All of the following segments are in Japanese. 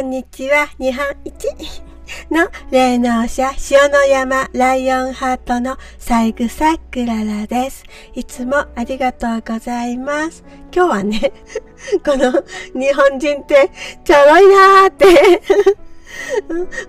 んにちは、日本一 の霊能者、塩の山ライオンハートの三草クララです。いつもありがとうございます。今日はね、この日本人ってちょろいなーって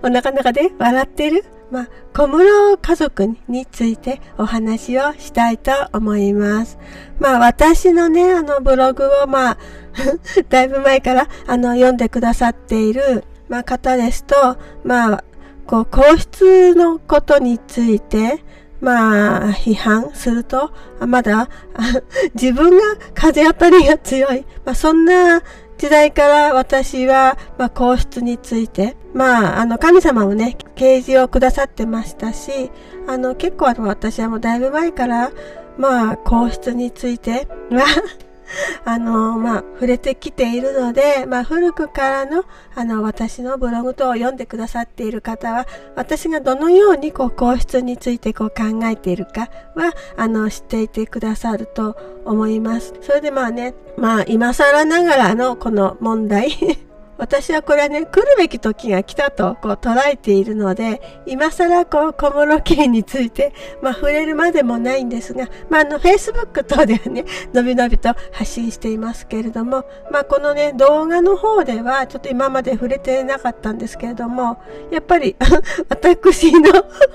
お腹の中で笑ってる？まあ、小室家族についてお話をしたいと思います。まあ、私のね、あのブログをまあ、だいぶ前からあの読んでくださっている、まあ、方ですと、まあ、こう、皇室のことについて、まあ、批判すると、まだ、自分が風当たりが強い。まあ、そんな時代から私は、まあ、皇室について、まあ、あの、神様もね、啓示をくださってましたし、あの、結構あの、私はもうだいぶ前から、まあ、皇室については あの、まあ、触れてきているので、まあ、古くからの、あの、私のブログ等を読んでくださっている方は、私がどのように、こう、皇室について、こう、考えているかは、あの、知っていてくださると思います。それでまあね、まあ、今更ながらのこの問題私はこれはね、来るべき時が来たとこう捉えているので、今更こう小室圭について、まあ、触れるまでもないんですが、まあ、あの、Facebook 等ではね、のびのびと発信していますけれども、まあ、このね、動画の方では、ちょっと今まで触れてなかったんですけれども、やっぱり 私の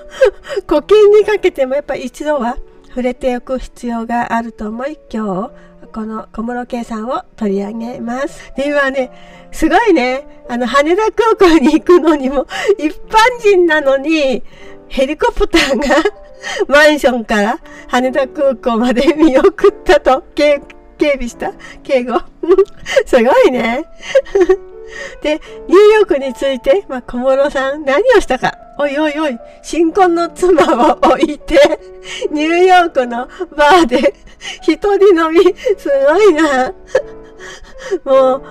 呼吸にかけてもやっぱり一度は触れておく必要があると思い、今日、この小室圭さんを取り上げます。で、今ね、すごいね、あの、羽田空港に行くのにも、一般人なのに、ヘリコプターがマンションから羽田空港まで見送ったと、警備した？警護？すごいね。で、ニューヨークについて、まあ、小室さん何をしたか？おいおいおい、新婚の妻を置いて、ニューヨークのバーで一人飲み、すごいな。もう、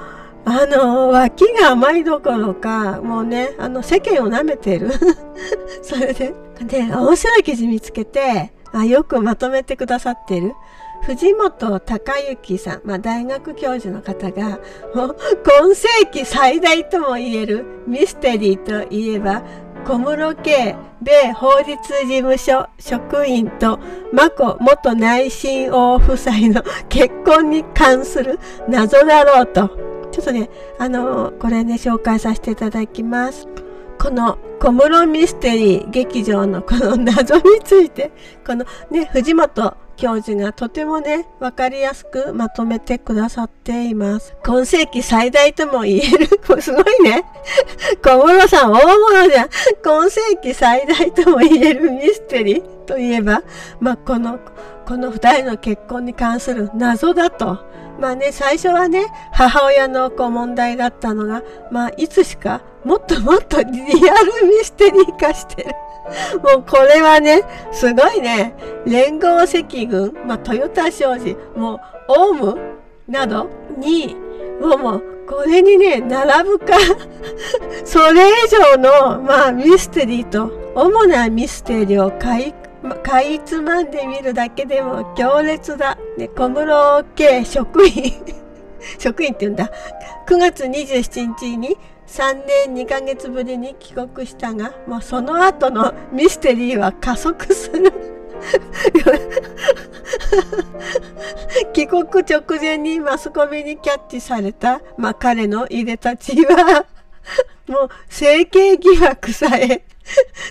あの、脇が甘いどころか、もうね、あの、世間を舐めてる。それで、で、面白い記事見つけて、あよくまとめてくださってる。藤本隆之さん、まあ、大学教授の方が、もう今世紀最大とも言えるミステリーといえば、小室圭米法律事務所職員と眞子元内親王夫妻の結婚に関する謎だろうと。ちょっとね、あの、これね、紹介させていただきます。この小室ミステリー劇場のこの謎について、このね、藤本教授がとてもね、わかりやすくまとめてくださっています。今世紀最大とも言える、すごいね。小室さん大物じゃん。今世紀最大とも言えるミステリーといえば、まあ、この、この二人の結婚に関する謎だと。まあね、最初はね、母親のこう問題だったのが、まあ、いつしかもっともっとリアルミステリー化してる。もうこれはね、すごいね、連合赤軍、まあ、トヨタ商事、もう、オウムなどに、もうもう、これにね、並ぶか それ以上の、まあ、ミステリーと、主なミステリーをかい、かいつまんでみるだけでも強烈だ。ね、小室家職員 職員って言うんだ。9月27日に3年2ヶ月ぶりに帰国したが、もうその後のミステリーは加速する。帰国直前にマスコミにキャッチされた、まあ、彼のいでたちは、もう整形疑惑さえ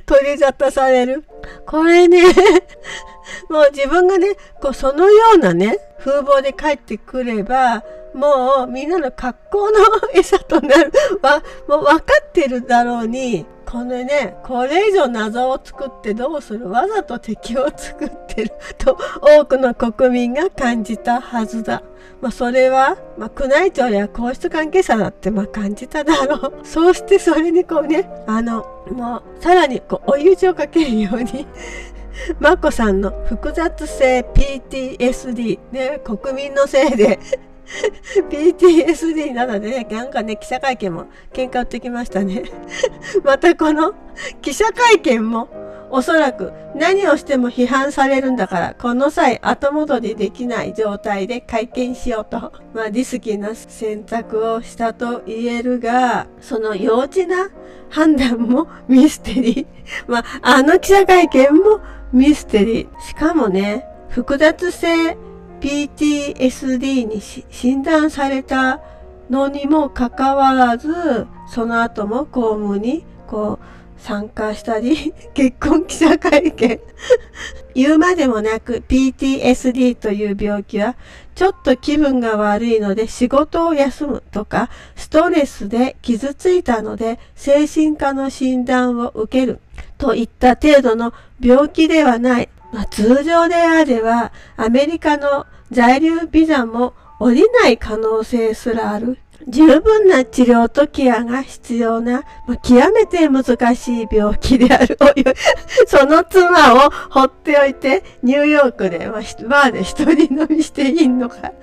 取り沙汰される。これね、もう自分がね、こうそのようなね、風貌で帰ってくれば、もうみんなの格好の餌となるは、もう分かってるだろうに、このね、これ以上謎を作ってどうする？わざと敵を作ってると多くの国民が感じたはずだ。まあ、それは、まあ、宮内庁や皇室関係者だってまあ感じただろう。そうしてそれにこうね、あの、もうさらにこう追い打ちをかけるように 眞子さんの複雑性 PTSD、ね、国民のせいで PTSD なので、ね、なんかね、記者会見も喧嘩売ってきましたね。またこの記者会見もおそらく何をしても批判されるんだから、この際後戻りできない状態で会見しようと、まあ、リスキーな選択をしたと言えるが、その幼稚な判断もミステリー。まあ、あの記者会見もミステリー。しかもね、複雑性 PTSD に診断されたのにもかかわらず、その後も公務にこう参加したり、結婚記者会見 言うまでもなく PTSD という病気はちょっと気分が悪いので仕事を休むとかストレスで傷ついたので精神科の診断を受けるといった程度の病気ではない。まあ、通常であればアメリカの在留ビザも降りない可能性すらある。十分な治療とケアが必要な、まあ、極めて難しい病気である。その妻を放っておいて、ニューヨークで、まあ、バーで一人飲みしていいのか。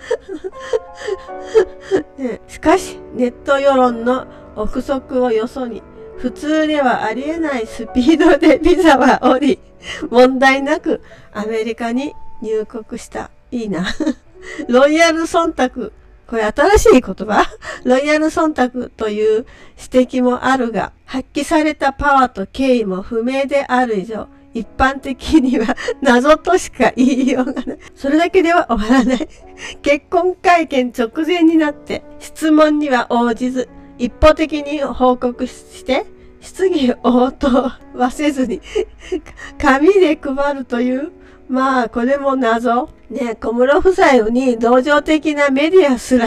ね、しかし、ネット世論の憶測をよそに、普通ではありえないスピードでビザは降り、問題なくアメリカに入国した。いいな。ロイヤル忖度これ新しい言葉？ロイヤル忖度という指摘もあるが、発揮されたパワーと敬意も不明である以上、一般的には謎としか言いようがない。それだけでは終わらない。結婚会見直前になって質問には応じず、一方的に報告して、質疑応答はせずに 紙で配るというまあ、これも謎。ね、小室夫妻に同情的なメディアすら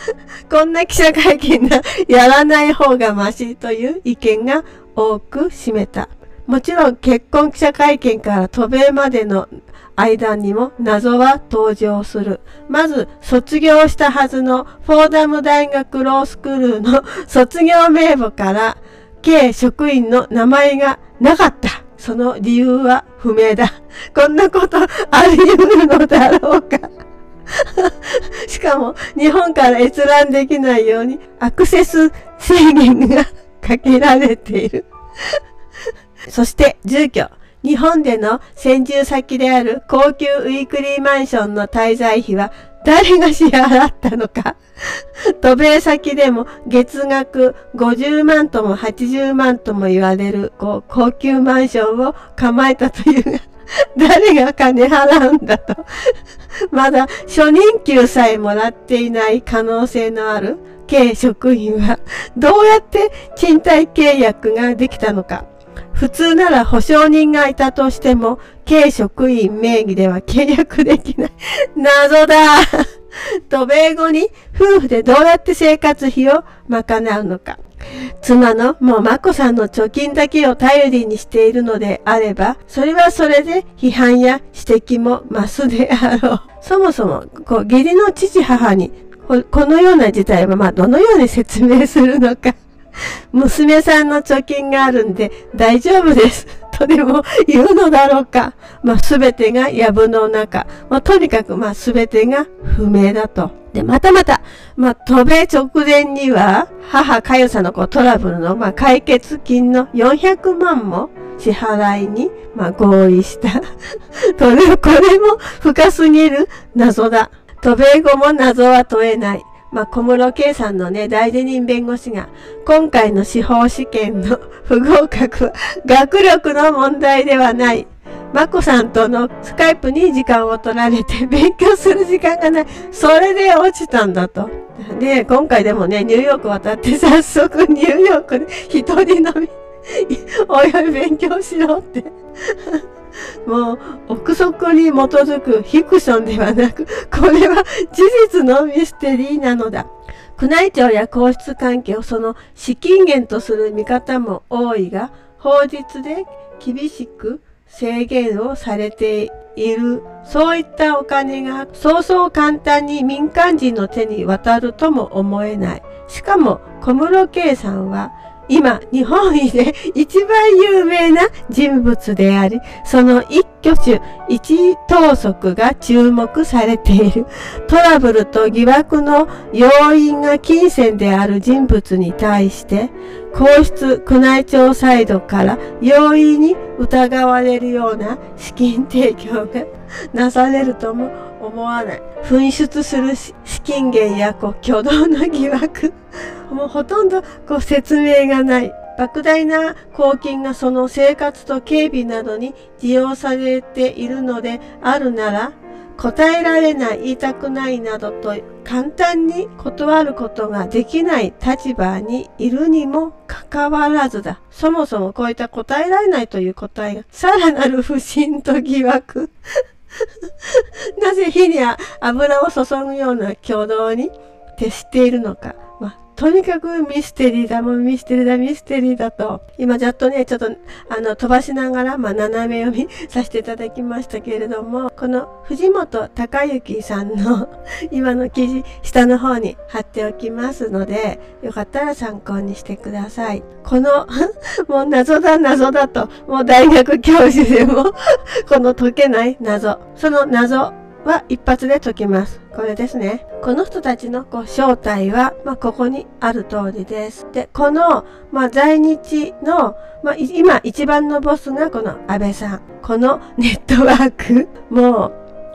こんな記者会見がやらない方がマシという意見が多く占めた。もちろん結婚記者会見から渡米までの間にも謎は登場する。まず、卒業したはずのフォーダム大学ロースクールの卒業名簿から、計職員の名前がなかった。その理由は不明だ。こんなことあり得るのだろうか。しかも、日本から閲覧できないようにアクセス制限がかけられている。そして、住居。日本での先住先である高級ウィークリーマンションの滞在費は誰が支払ったのか？渡米先でも月額50万とも80万とも言われるこう高級マンションを構えたというが、誰が金払うんだと。まだ初任給さえもらっていない可能性のある経職員はどうやって賃貸契約ができたのか？普通なら保証人がいたとしても、軽職員名義では契約できない。謎だ渡米後に夫婦でどうやって生活費を賄うのか。妻のもう眞子さんの貯金だけを頼りにしているのであれば、それはそれで批判や指摘も増すであろう。そもそも、こう、義理の父母に、このような事態は、まあ、どのように説明するのか。娘さんの貯金があるんで大丈夫です。とでも言うのだろうか。まあ、すべてが藪の中。まあ、とにかく、まあ、すべてが不明だと。で、またまた、まあ、渡米直前には、母かよさんのこうトラブルの、まあ、解決金の400万も支払いに、まあ、合意した。と、これも深すぎる謎だ。渡米後も謎は問えない。まあ、小室圭さんのね、代理人弁護士が、今回の司法試験の 不合格は、学力の問題ではない。眞子さんとのスカイプに時間を取られて勉強する時間がない。それで落ちたんだと。で、今回でもね、ニューヨーク渡って早速ニューヨークで一人飲み、おいおい勉強しろってもう、憶測に基づくフィクションではなく、これは事実のミステリーなのだ。宮内庁や皇室関係をその資金源とする見方も多いが、法律で厳しく制限をされている。そういったお金がそうそう簡単に民間人の手に渡るとも思えない。しかも小室圭さんは今、日本で一番有名な人物であり、その一挙手、一投足が注目されている。トラブルと疑惑の要因が金銭である人物に対して、皇室宮内庁サイドから容易に疑われるような資金提供がなされるとも思わない。紛失する資金源や挙動の疑惑。もうほとんどこう説明がない。莫大な公金がその生活と警備などに利用されているのであるなら、答えられない、言いたくないなどと簡単に断ることができない立場にいるにもかかわらずだ。そもそもこういった答えられないという答えがさらなる不信と疑惑。なぜ火に油を注ぐような挙動に徹しているのか。とにかくミステリーだ、もうミステリーだ、ミステリーだと。今ざっとね、ちょっと、あの、飛ばしながら、まあ、斜め読みさせていただきましたけれども、この藤本隆之さんの 今の記事、下の方に貼っておきますので、よかったら参考にしてください。この もう謎だ、謎だと、もう大学教授でも この解けない謎。その謎は一発で解きます。これですね。この人たちのこう正体は、まあ、ここにある通りです。で、この、まあ、在日の、まあ、今一番のボスがこの安倍さん。このネットワーク、もう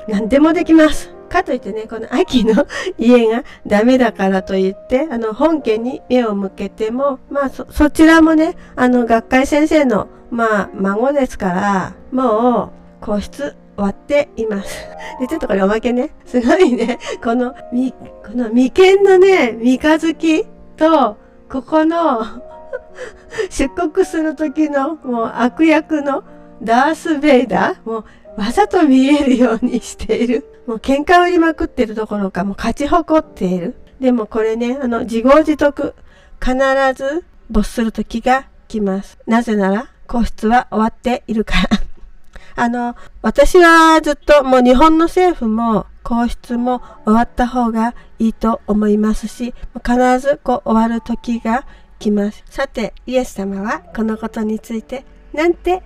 何でもできます。かといってね、この秋の 家がダメだからといって、あの、本家に目を向けても、まあ、そ、そちらもね、あの、学会先生の、まあ、孫ですから、もう、皇室終わっています。で、ちょっとこれおまけね。すごいね。この、み、この眉間のね、三日月と、ここの出国する時の、もう悪役のダース・ベイダー、もうわざと見えるようにしている。もう喧嘩売りまくってるどころか、もう勝ち誇っている。でもこれね、あの、自業自得、必ず没する時が来ます。なぜなら、皇室は終わっているから。あの、私はずっともう日本の政府も皇室も終わった方がいいと思いますし、必ずこう終わる時が来ます。さて、イエス様はこのことについて何て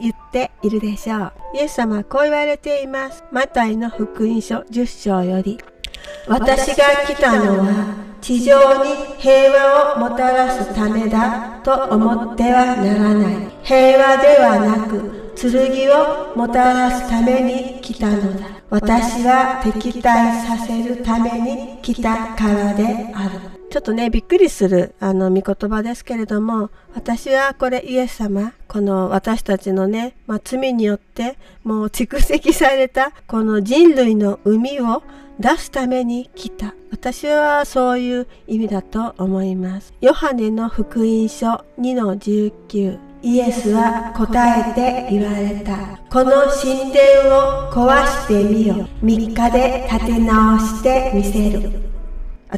言っているでしょう。イエス様はこう言われています。マタイの福音書10章より。私が来たのは地上に平和をもたらすためだと思ってはならない。平和ではなく剣をもたらすために来たのだ。私は敵対させるために来たからである。ちょっとね、びっくりする、あの、見言葉ですけれども、私はこれイエス様、この私たちのね、まあ、罪によって、もう蓄積された、この人類の海を出すために来た。私はそういう意味だと思います。ヨハネの福音書2の19。イエスは答えて言われた。この神殿を壊してみよ。3日で建て直してみせる。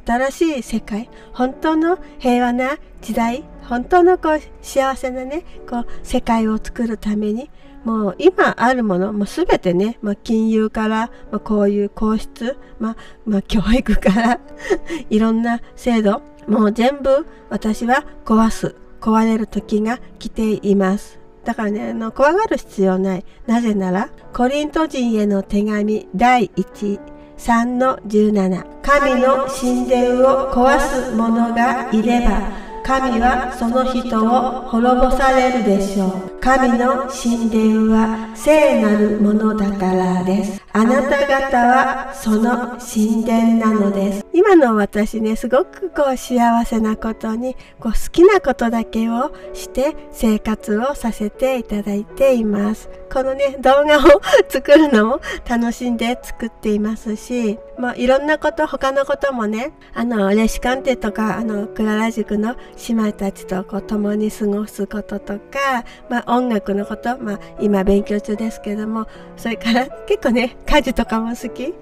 新しい世界、本当の平和な時代、本当のこう幸せなね、こう世界を作るために、もう今あるもの、もうすべてね、まあ、金融から、まあ、こういう皇室、まあ、まあ、教育から いろんな制度、もう全部私は壊す。壊れる時が来ています。だからね、あの、怖がる必要ない。なぜなら、コリント人への手紙第1、3の17。神の神殿を壊す者がいれば、神はその人を滅ぼされるでしょう。神の神殿は聖なるものだからです。あなた方はその神殿なのです。今の私ね、すごくこう幸せなことに、こう好きなことだけをして生活をさせていただいています。このね、動画を作るのも楽しんで作っていますし、まあいろんなこと、他のこともね、あの、レシカンテとか、あの、クララ塾の姉妹たちとこう共に過ごすこととか、まあ音楽のこと、まあ今勉強中ですけども、それから結構ね、家事とかも好き。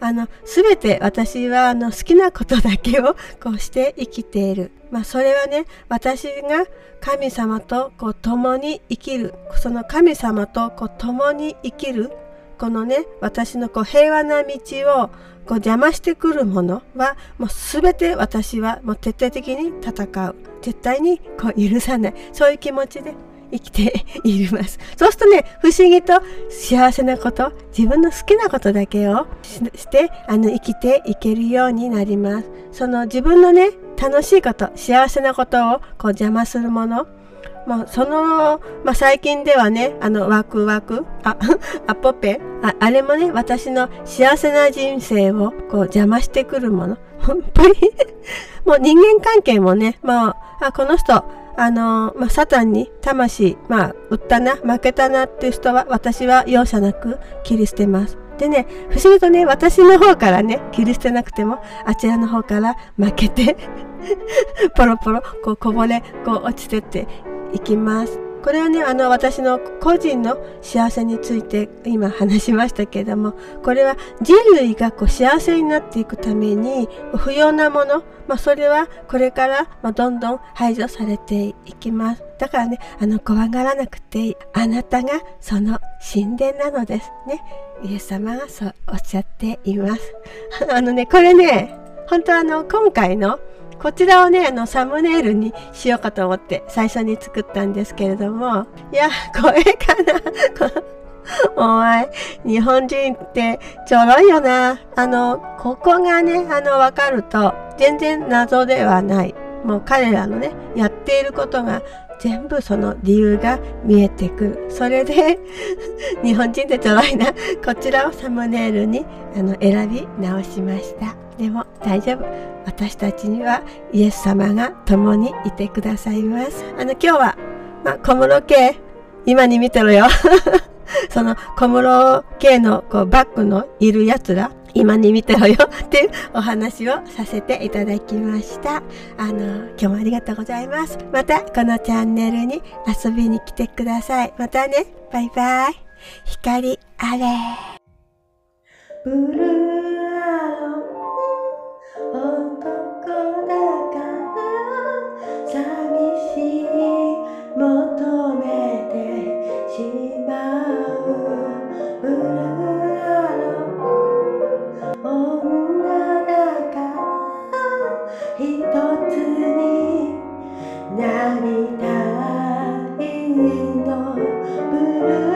あの、すべて私はあの好きなことだけをこうして生きている。まあそれはね、私が神様とこう共に生きる。その神様とこう共に生きるこのね私のこう平和な道をこう邪魔してくるものはもう全て私はもう徹底的に戦う絶対にこう許さないそういう気持ちで生きています。そうするとね、不思議と幸せなこと、自分の好きなことだけをして、あの、生きていけるようになります。その自分のね、楽しいこと、幸せなことをこう邪魔するもの、まあ、その、まあ、最近ではね、あの、ワクワク、あ、アポペあ、あれもね、私の幸せな人生をこう邪魔してくるもの。本当に もう人間関係もね、もう、あ、この人、あの、まあ、サタンに魂、まあ、売ったな、負けたなっていう人は、私は容赦なく切り捨てます。でね、不思議とね、私の方からね、切り捨てなくても、あちらの方から負けて ポロポロ、こう、こぼれ、こう、落ちてっていきます。これはね、あの、私の個人の幸せについて今話しましたけれども、これは人類がこう幸せになっていくために不要なもの、まあ、それはこれから、まどんどん排除されていきます。だからね、あの、怖がらなくていい。あなたがその神殿なのですね。イエス様がそうおっしゃっています。あのね、これね、本当あの、今回のこちらをね、あの、サムネイルにしようかと思って最初に作ったんですけれども、いや、これかな。お前、日本人ってちょろいよな。あの、ここがね、あの、わかると、全然謎ではない。もう彼らのね、やっていることが全部その理由が見えてくる。それで 日本人でちょろいな。こちらをサムネイルにあの選び直しました。でも大丈夫。私たちにはイエス様が共にいてくださいます。あの今日は、まあ、小室圭、今に見てろよ。その小室圭のこうバッグのいる奴ら、今に見てろよ っていうお話をさせていただきました。あの、今日もありがとうございます。またこのチャンネルに遊びに来てください。またね、バイバイ。光あれ。Amen.